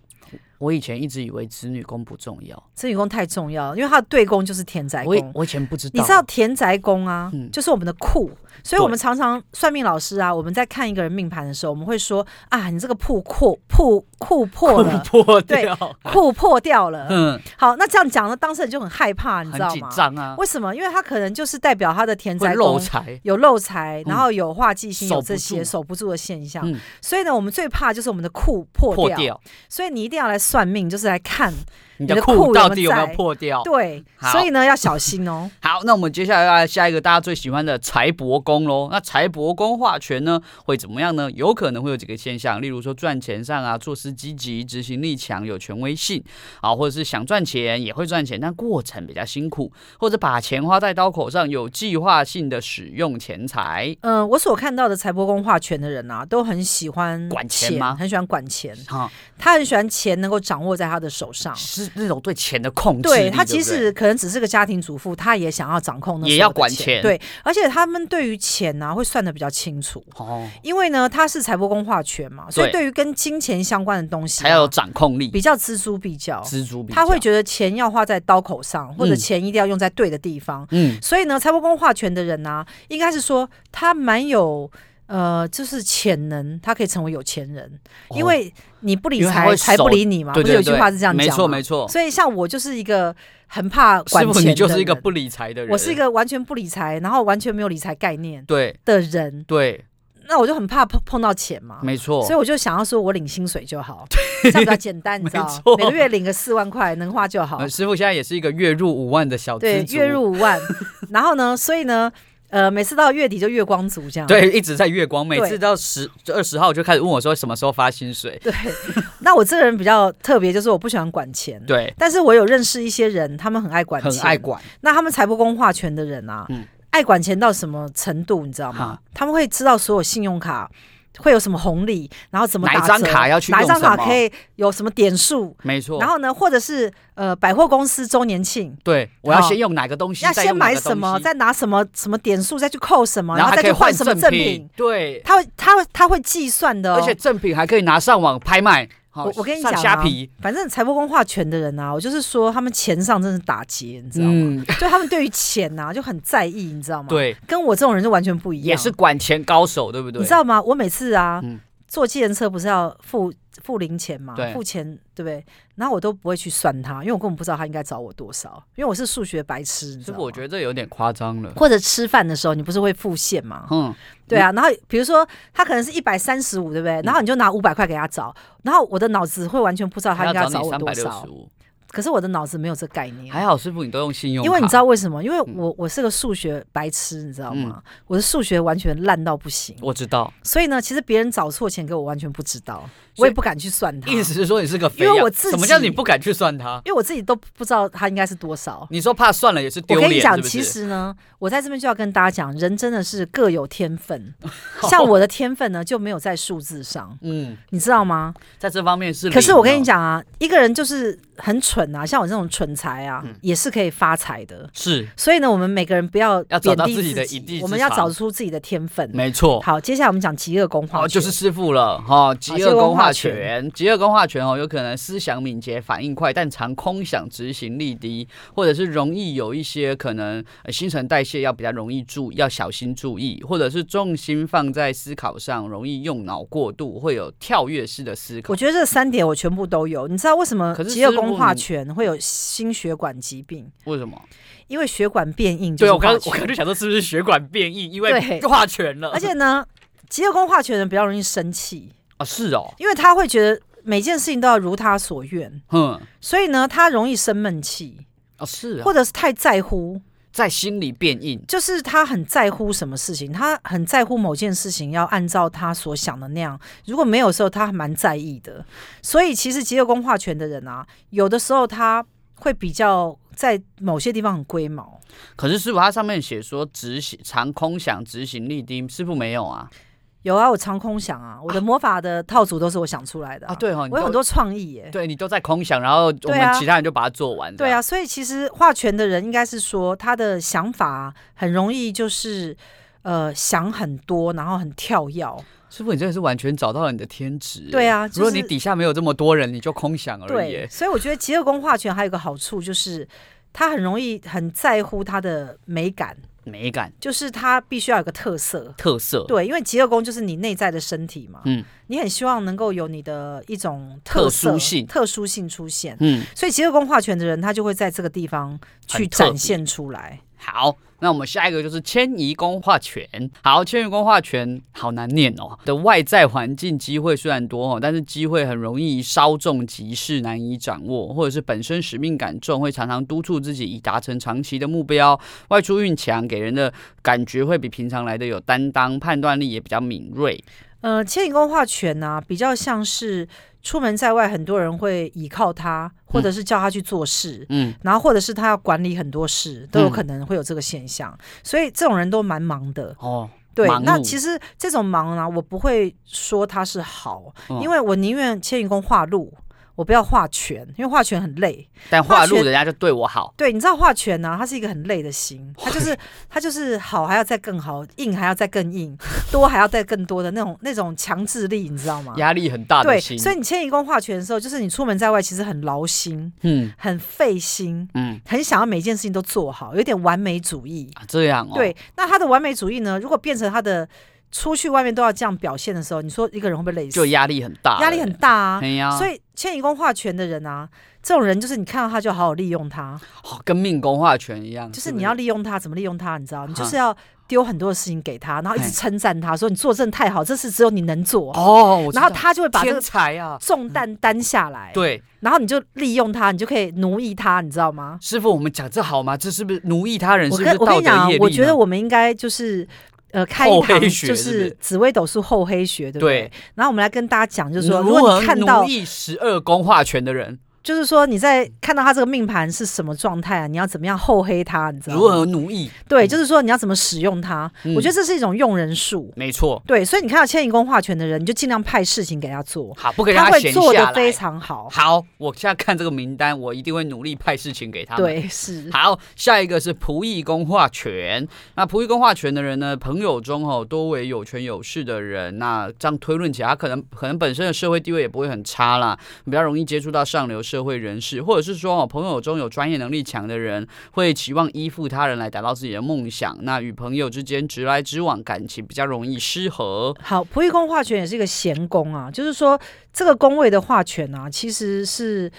我以前一直以为子女宫不重要，子女宫太重要，因为它的对宫就是田宅宫。我以前不知道，你知道田宅宫啊，嗯、就是我们的库，所以我们常常算命老师啊，我们在看一个人命盘的时候，我们会说啊，你这个库破库库破了，库破掉，对，库破掉了。嗯，好，那这样讲呢，当事人就很害怕，你知道吗？紧张啊。为什么？因为他可能就是代表他的田宅宫漏财，有漏财，然后有化忌星，嗯、有这些守不住的现象。嗯、所以呢，我们最怕就是我们的库破掉。破掉。所以你一定要来算命，就是来看。你的裤到底有没有破掉？对，所以呢要小心哦。好，那我们接下来要来下一个大家最喜欢的财帛宫喽。那财帛宫化权呢会怎么样呢？有可能会有几个现象，例如说赚钱上啊，做事积极，执行力强，有权威性啊，或者是想赚钱也会赚钱，但过程比较辛苦，或者把钱花在刀口上，有计划性的使用钱财。嗯、呃，我所看到的财帛宫化权的人啊，都很喜欢管钱吗？很喜欢管钱啊，他很喜欢钱能够掌握在他的手上。那种对钱的控制，对他其实可能只是个家庭主妇，他也想要掌控那，也要管钱。对，而且他们对于钱呢、啊，会算的比较清楚。哦，因为呢，他是财帛宫化权嘛，所以对于跟金钱相关的东西、啊，还要有掌控力，比较錙铢必较。錙铢必较，他会觉得钱要花在刀口上，或者钱一定要用在对的地方。嗯，所以呢，财帛宫化权的人呢、啊，应该是说他蛮有。呃，就是潜能，他可以成为有钱人，哦、因为你不理财，财不理你嘛。不是有句话是这样讲吗？没错没错。所以像我就是一个很怕管钱的人，你就是一个不理财的人。我是一个完全不理财，然后完全没有理财概念对的人。对，那我就很怕碰碰到钱嘛。没错。所以我就想要说，我领薪水就好，这样比较简单，你知道每个月领个四万块，能花就好。师傅现在也是一个月入五万的小资对，月入五万。然后呢，所以呢。呃，每次到月底就月光族这样，对，一直在月光。每次到十二十号就开始问我说什么时候发薪水。对，那我这个人比较特别，就是我不喜欢管钱。对，但是我有认识一些人，他们很爱管钱，很爱管。那他们财不公化权的人啊，嗯，爱管钱到什么程度，你知道吗？他们会知道所有信用卡。会有什么红利，然后怎么打折？哪张卡要去？哪一张卡可以有什么点数？没错。然后呢，或者是呃百货公司周年庆，对，我要先用哪个东西？要先买什么，再拿什么什么点数，再去扣什么，然后再去换什么赠品？对，他会他会他会计算的，而且赠品还可以拿上网拍卖。我我跟你讲啊，反正财帛宫化权的人啊，我就是说他们钱上真是打劫，你知道吗？嗯、就他们对于钱呐、啊、就很在意，你知道吗？对，跟我这种人就完全不一样，也是管钱高手，对不对？你知道吗？我每次啊。嗯坐计程车不是要付付零钱嘛？付钱对不对？然后我都不会去算他，因为我根本不知道他应该找我多少，因为我是数学白痴。你知道吗？我觉得这有点夸张了。或者吃饭的时候，你不是会付现吗？嗯，对啊。然后比如说他可能是一百三十五，对不对？然后你就拿五百块给他找，然后我的脑子会完全不知道他应该找我多少。可是我的脑子没有这概念。还好师傅，你都用信用卡。因为你知道为什么？因为我我是个数学白痴，你知道吗？嗯、我的数学完全烂到不行。我知道。所以呢，其实别人找错钱给我，完全不知道。我也不敢去算他，意思是说你是个肥，因为我自己，什么叫你不敢去算他？因为我自己都不知道他应该是多少。你说怕算了也是丢脸。我跟你讲，是是？其实呢，我在这边就要跟大家讲，人真的是各有天分。像我的天分呢，就没有在数字上。嗯，你知道吗？在这方面是。可是我跟你讲啊，一个人就是很蠢啊，像我这种蠢材啊，也是可以发财的。是。所以呢，我们每个人不要要找到自己的我们要找出自己的天分。没错。好，接下来我们讲极恶宫化权。哦，就是师傅了哈，极恶宫化权。极恶宫化权哦，有可能思想敏捷、反应快，但常空想、执行力低，或者是容易有一些可能新陈代谢要比较容易注要小心注意，或者是重心放在思考上，容易用脑过度，会有跳跃式的思考。我觉得这三点我全部都有。你知道为什么极恶宫化权会有心血管疾病？为什么？因为血管变硬。对，我刚我刚就想说是不是血管变硬？因为化全了。而且呢，极乐宫化全人比较容易生气啊，是哦，因为他会觉得。每件事情都要如他所愿，嗯，所以呢，他容易生闷气，啊，是啊，或者是太在乎，在心里变硬，就是他很在乎什么事情，他很在乎某件事情要按照他所想的那样，如果没有的时候，他还蛮在意的。所以其实极恶宫化权的人啊，有的时候他会比较在某些地方很龟毛。可是师傅他上面写说执行常空想，执行力低，师傅没有啊？有啊，我常空想啊，我的魔法的套组都是我想出来的啊。啊对哦，我有很多创意耶。对，你都在空想，然后我们其他人就把它做完。对啊，所以其实画拳的人应该是说，他的想法很容易就是呃想很多，然后很跳跃。师傅，你真的是完全找到了你的天职。对啊，就是、如果你底下没有这么多人，你就空想而已。对，所以我觉得极乐宫画拳还有一个好处就是，他很容易很在乎他的美感。美感。就是它必须要有个特色，特色。对，因为极乐宫就是你内在的身体嘛，嗯，你很希望能够有你的一种特色、特殊性、特殊性出现，嗯，所以极乐宫画权的人，他就会在这个地方去展现出来。好，那我们下一个就是迁移宫化权。好，迁移宫化权好难念哦。的外在环境机会虽然多哦，但是机会很容易稍纵即逝，难以掌握，或者是本身使命感重，会常常督促自己以达成长期的目标。外出运强，给人的感觉会比平常来的有担当，判断力也比较敏锐。呃，迁移宫化权呢、比较像是。出门在外，很多人会倚靠它，或者是叫他去做事，嗯，然后或者是他要管理很多事，都有可能会有这个现象。嗯、所以这种人都蛮忙的哦。对，那其实这种忙呢、啊，我不会说他是好，哦、因为我宁愿迁移宫化禄。我不要画拳，因为画拳很累。但画路人家就对我好。对，你知道画拳呢、啊？它是一个很累的心，它就是它就是好还要再更好，硬还要再更硬，多还要再更多的那种那种强制力，你知道吗？压力很大的心。对，所以你迁移宫画拳的时候，就是你出门在外其实很劳心，嗯，很费心，嗯，很想要每件事情都做好，有点完美主义。啊、这样哦。对，那他的完美主义呢？如果变成他的。出去外面都要这样表现的时候，你说一个人会不会累死？就压力很大，压力很大啊！所以迁移宫化权的人啊，这种人就是你看到他就好好利用他，哦、跟命宫化权一样，就是你要利用他，怎么利用他？你知道，你就是要丢很多的事情给他，然后一直称赞他说你做真的太好，这事只有你能做哦。然后他就会把这个重担担下来，啊、对，然后你就利用他，你就可以奴役他，你知道吗？师傅，我们讲这好吗？这是不是奴役他人？是不是我跟我跟你讲，我觉得我们应该就是。呃，开一堂就是紫微斗数厚黑学，对不对？对，然后我们来跟大家讲，就是说，如果你看到十二宫化权的人。就是说你在看到他这个命盘是什么状态啊？你要怎么样厚黑他？你知道吗？如何奴役？对，就是说你要怎么使用他？嗯、我觉得这是一种用人术。没错。对，所以你看到迁移宫化权的人，你就尽量派事情给他做。好，不给他闲下来。他会做的非常好。好，我现在看这个名单，我一定会努力派事情给他。对，是。好，下一个是仆役宫化权。那仆役宫化权的人呢，朋友中哦多为有权有势的人。那这样推论起来，他可能可能本身的社会地位也不会很差啦，比较容易接触到上流社会人士或。者是说哦，朋友中有专业能力强的人，会期望依附他人来达到自己的梦想。那与朋友之间直来直往，感情比较容易失和。好，仆役宫化权也是一个闲宫啊，就是说这个宫位的化权啊，其实是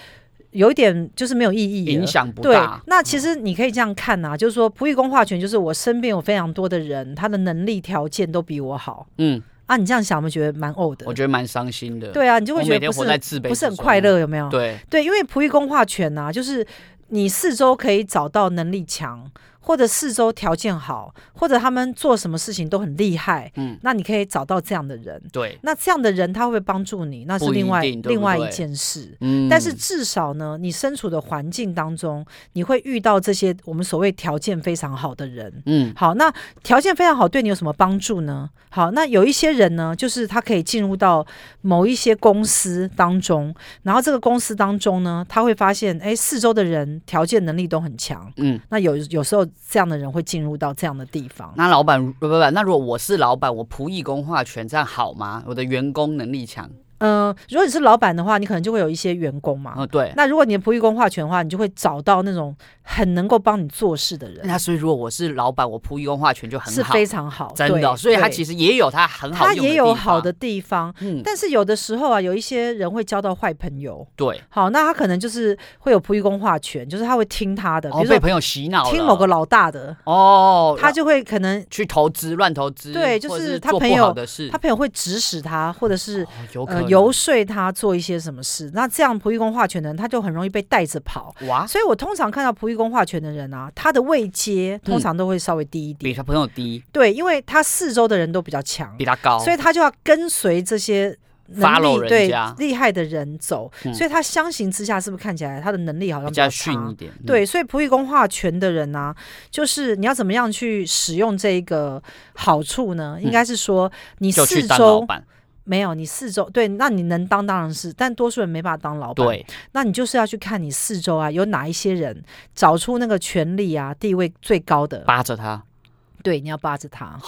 有一点就是没有意义，影响不大。对，那其实你可以这样看啊，就是说仆役宫化权，就是我身边有非常多的人，他的能力条件都比我好。嗯。啊，你这样想，我们觉得蛮呕的。我觉得蛮伤心的。对啊，你就会觉得不是不是很快乐，有没有？对对，因为仆役宫化权呐，就是你四周可以找到能力强。或者四周条件好，或者他们做什么事情都很厉害，嗯，那你可以找到这样的人，对，那这样的人他会不会帮助你？那是另外另外一件事，嗯，但是至少呢，你身处的环境当中，你会遇到这些我们所谓条件非常好的人，嗯，好，那条件非常好对你有什么帮助呢？好，那有一些人呢，就是他可以进入到某一些公司当中，然后这个公司当中呢，他会发现，哎，四周的人条件能力都很强，嗯，那有有时候。这样的人会进入到这样的地方。那老板不不不，那如果我是老板，我仆役工化权这样好吗？我的员工能力强。嗯、呃，如果你是老板的话，你可能就会有一些员工嘛。哦，对。那如果你的仆役宫化权的话，你就会找到那种很能够帮你做事的人。那所以如果我是老板，我仆役宫化权就很好，是非常好，真的。所以他其实也有他很好，他也有好的地方。嗯。但是有的时候啊，有一些人会交到坏朋友。对。好，那他可能就是会有仆役宫化权，就是他会听他的，比如说被朋友洗脑，听某个老大的哦，他就会可能去投资乱投资。对，就是他朋友的事，他朋友会指使他，或者是呃游说他。做一些什么事，那这样仆役宫化权的人，他就很容易被带着跑。哇！所以我通常看到仆役宫化权的人啊，他的位阶通常都会稍微低一点，比他朋友低。对，因为他四周的人都比较强，比他高，所以他就要跟随这些能力对厉害的人走。所以他相形之下，是不是看起来他的能力好像比较逊一点？对，所以仆役宫化权的人呢，就是你要怎么样去使用这个好处呢？应该是说你四周。没有，你四周对，那你能当当然是，但多数人没办法当老板。对，那你就是要去看你四周啊，有哪一些人找出那个权力啊、地位最高的，扒着他。对，你要扒着他，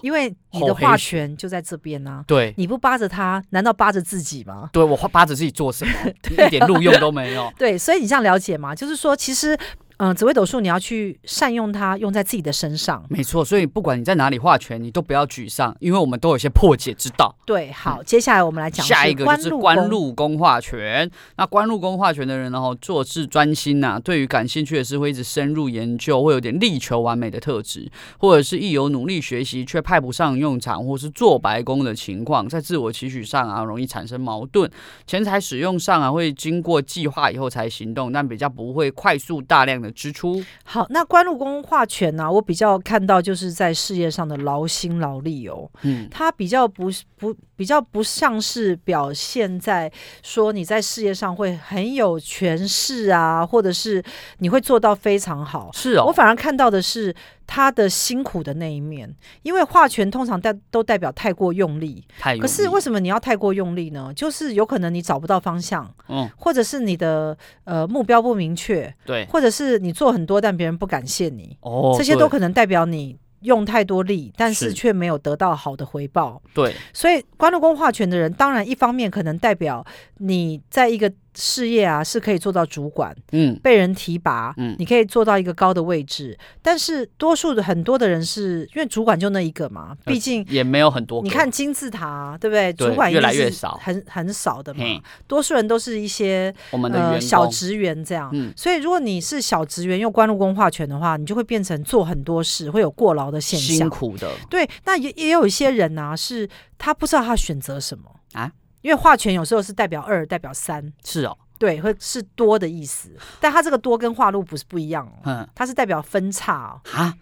因为你的话权就在这边呢、啊。对，你不扒着他，难道扒着自己吗？对，我扒着自己做什么？一点路用都没有。对，所以你这样了解吗？就是说，其实。嗯，紫微斗数你要去善用它，用在自己的身上。没错，所以不管你在哪里画权，你都不要沮丧，因为我们都有些破解之道。对，好，嗯、接下来我们来讲下一个就是官禄宫画权。那官禄宫画权的人呢，做事专心呐、啊，对于感兴趣的事会一直深入研究，会有点力求完美的特质，或者是一有努力学习却派不上用场，或是做白工的情况，在自我期许上啊，容易产生矛盾。钱财使用上啊，会经过计划以后才行动，但比较不会快速大量的支出。好，那官禄宫化权呢、啊？我比较看到就是在事业上的劳心劳力哦。嗯，他比较不不比较不像是表现在说你在事业上会很有权势啊，或者是你会做到非常好。是哦，我反而看到的是。他的辛苦的那一面，因为画权通常代都代表太过用力，太用力。可是为什么你要太过用力呢？就是有可能你找不到方向，嗯，或者是你的呃目标不明确，对，或者是你做很多但别人不感谢你，哦，这些都可能代表你用太多力，但是却没有得到好的回报。对，所以关禄宫化权的人，当然一方面可能代表你在一个。事业啊，是可以做到主管，嗯，被人提拔，嗯，你可以做到一个高的位置。但是多数的很多的人是因为主管就那一个嘛，毕竟也没有很多。你看金字塔，对不对？主管越来越少，很很少的嘛。多数人都是一些我们的呃小职员这样。嗯，所以如果你是小职员，用官禄宫化权的话，你就会变成做很多事会有过劳的现象，辛苦的。对，那也也有一些人呢，是他不知道他选择什么啊。因为化权有时候是代表二，代表三，是哦，对，会是多的意思。但它这个多跟化路不是不一样哦，嗯，它是代表分叉哦，啊，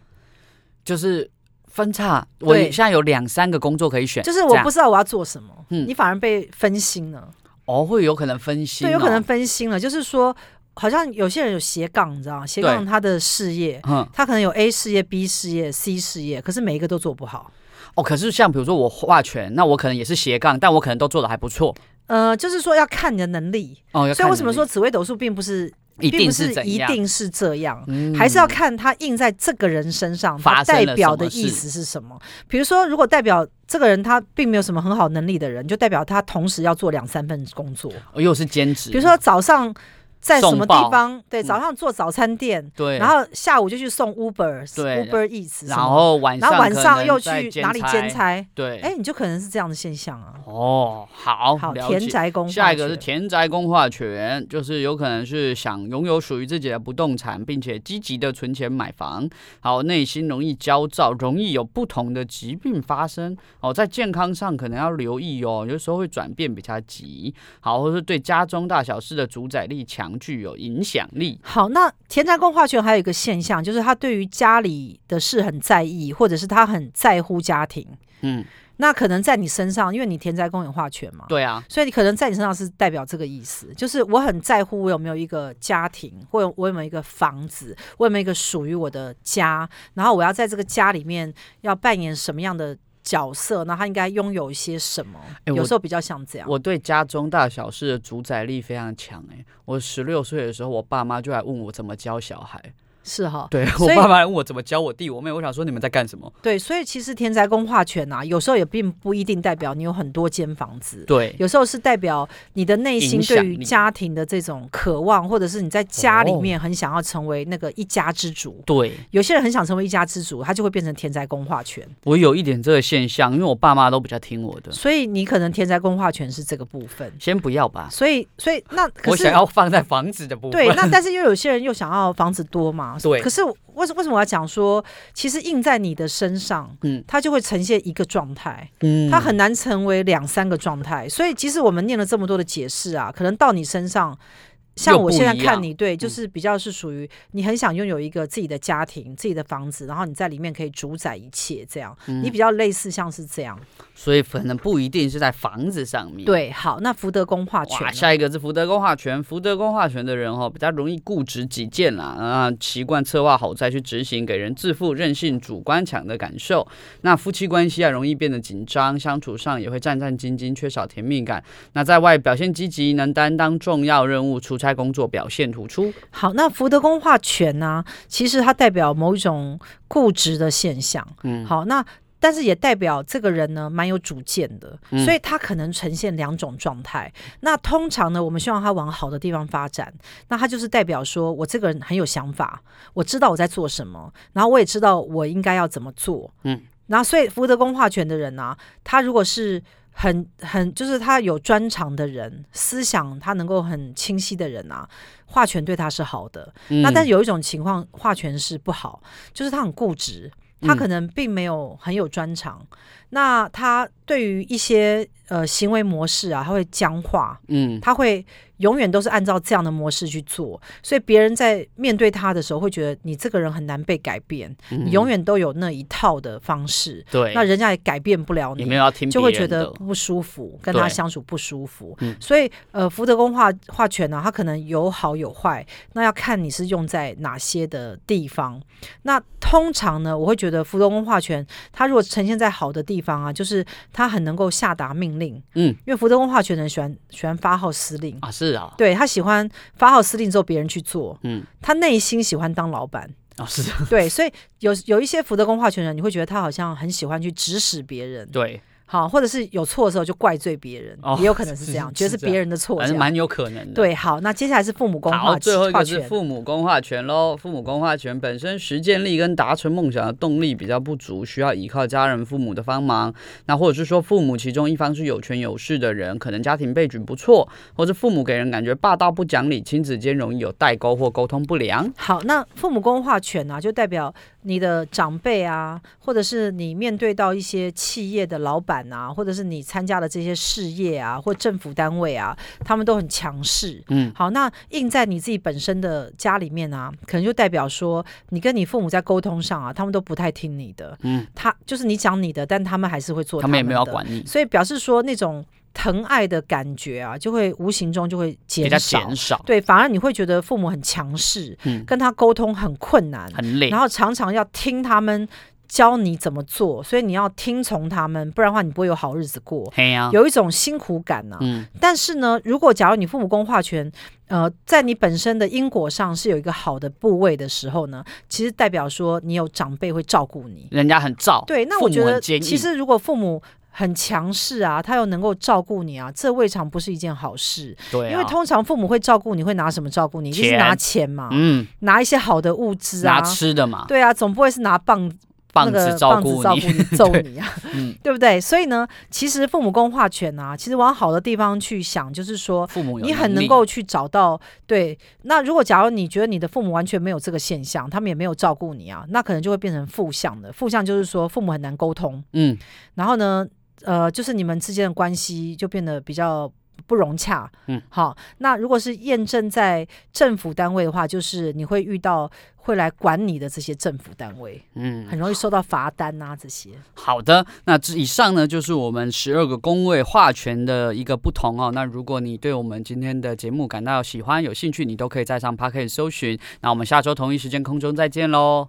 就是分叉。我现在有两三个工作可以选，就是我不知道我要做什么，嗯，你反而被分心了。哦，会有可能分心，对，有可能分心了。就是说，好像有些人有斜杠，你知道吗？斜杠他的事业，嗯，他可能有 A 事业、B 事业、C 事业，可是每一个都做不好。哦，可是像比如说我画拳，那我可能也是斜杠，但我可能都做的还不错。呃，就是说要看你的能力。哦，所以为什么说紫微斗数并不是一定是一定是这样，还是要看它印在这个人身上，它代表的意思是什么？比如说，如果代表这个人他并没有什么很好能力的人，就代表他同时要做两三份工作，又是兼职。比如说早上。在什么地方？对，早上做早餐店，对，然后下午就去送 Uber，Uber Eats，然后晚上，然后晚上又去哪里兼差？对，哎，你就可能是这样的现象啊。哦，好，好，田宅宫，下一个是田宅宫化权，就是有可能是想拥有属于自己的不动产，并且积极的存钱买房。好，内心容易焦躁，容易有不同的疾病发生。哦，在健康上可能要留意哦，有时候会转变比较急。好，或是对家中大小事的主宰力强。具有影响力。好，那田宅宫化权还有一个现象，就是他对于家里的事很在意，或者是他很在乎家庭。嗯，那可能在你身上，因为你田宅宫有化权嘛，对啊，所以你可能在你身上是代表这个意思，就是我很在乎我有没有一个家庭，或者我有没有一个房子，我有没有一个属于我的家，然后我要在这个家里面要扮演什么样的角色，那他应该拥有一些什么？欸、有时候比较像这样。我对家中大小事的主宰力非常强。哎，我十六岁的时候，我爸妈就来问我怎么教小孩。是哈，对我爸妈问我怎么教我弟我妹，我想说你们在干什么？对，所以其实田宅宫化权啊，有时候也并不一定代表你有很多间房子。对，有时候是代表你的内心对于家庭的这种渴望，或者是你在家里面很想要成为那个一家之主。对，有些人很想成为一家之主，他就会变成田宅宫化权。我有一点这个现象，因为我爸妈都比较听我的，所以你可能田宅宫化权是这个部分。先不要吧。所以，所以那我想要放在房子的部分。对，那但是又有些人又想要房子多嘛？对，可是。为什为什么我要讲说，其实印在你的身上，嗯，它就会呈现一个状态，嗯，它很难成为两三个状态。所以，即使我们念了这么多的解释啊，可能到你身上。像我现在看你，对，就是比较是属于你很想拥有一个自己的家庭、自己的房子，然后你在里面可以主宰一切，这样，你比较类似像是这样，所以可能不一定是在房子上面。对，好，那福德宫化权，下一个是福德宫化权，福德宫化权的人哦，比较容易固执己见啦，啊，习惯策划好再去执行，给人自负、任性、主观强的感受。那夫妻关系啊，容易变得紧张，相处上也会战战兢兢，缺少甜蜜感。那在外表现积极，能担当重要任务，出差工作表现突出。好，那福德宫化权呢？其实它代表某一种固执的现象。嗯，好，那但是也代表这个人呢蛮有主见的，嗯、所以他可能呈现两种状态。那通常呢，我们希望他往好的地方发展，那他就是代表说我这个人很有想法，我知道我在做什么，然后我也知道我应该要怎么做。嗯，然后所以福德宫化权的人呢、啊，他如果是很很就是他有专长的人，思想他能够很清晰的人啊，画权对他是好的。嗯、那但是有一种情况，画权是不好，就是他很固执。他可能并没有很有专长，嗯、那他对于一些呃行为模式啊，他会僵化，嗯，他会。永远都是按照这样的模式去做，所以别人在面对他的时候会觉得你这个人很难被改变，嗯、你永远都有那一套的方式，对，那人家也改变不了你，没有要听就会觉得不舒服，跟他相处不舒服。所以呃，福德宫化化权呢，它可能有好有坏，那要看你是用在哪些的地方。那通常呢，我会觉得福德宫化权，它如果呈现在好的地方啊，就是他很能够下达命令，嗯，因为福德宫化权人喜欢喜欢发号施令。啊，是啊。对，他喜欢发号施令之后别人去做，嗯，他内心喜欢当老板。啊，是对，所以有有一些福德宫化权人，你会觉得他好像很喜欢去指使别人，对。好，或者是有错的时候就怪罪别人，也有可能是 这样，觉得是别人的错，还是蛮有可能的。对，好，那接下来是父母公化权。好，最后一个是父母公化权喽。父母公化权本身实践力跟达成梦想的动力比较不足，需要依靠家人、父母的帮忙。那或者是说，父母其中一方是有权有势的人，可能家庭背景不错，或者父母给人感觉霸道不讲理，亲子间容易有代沟或沟通不良。好，那父母公化权呢，就代表你的长辈啊，或者是你面对到一些企业的老板啊，或者是你。参加的这些事业啊，或政府单位啊，他们都很强势。嗯，好，那印在你自己本身的家里面啊，可能就代表说，你跟你父母在沟通上啊，他们都不太听你的。嗯，他就是你讲你的，但他们还是会做他们的。他们也没有管你，所以表示说那种疼爱的感觉啊，就会无形中就会减少。减少。对，反而你会觉得父母很强势，嗯，跟他沟通很困难，很累，然后常常要听他们。教你怎么做，所以你要听从他们，不然的话你不会有好日子过。啊、有一种辛苦感呐、啊。嗯、但是呢，如果假如你父母宫化权，呃，在你本身的因果上是有一个好的部位的时候呢，其实代表说你有长辈会照顾你，人家很照。对，那我觉得其实如果父母很强势啊，他又能够照顾你啊，这未尝不是一件好事。对、啊，因为通常父母会照顾你会拿什么照顾你？钱就是拿钱嘛，嗯，拿一些好的物资啊，拿吃的嘛。对啊，总不会是拿棒。棒子照顾你，你 揍你啊，对不对？所以呢，其实父母宫化权啊，其实往好的地方去想，就是说，父母你很能够去找到对。那如果假如你觉得你的父母完全没有这个现象，他们也没有照顾你啊，那可能就会变成负向的。负向就是说，父母很难沟通，嗯，然后呢，呃，就是你们之间的关系就变得比较不融洽，嗯，好。那如果是验证在政府单位的话，就是你会遇到。会来管你的这些政府单位，嗯，很容易收到罚单啊，这些。好的，那这以上呢就是我们十二个宫位化权的一个不同哦。那如果你对我们今天的节目感到喜欢、有兴趣，你都可以在上 Podcast 搜寻。那我们下周同一时间空中再见喽。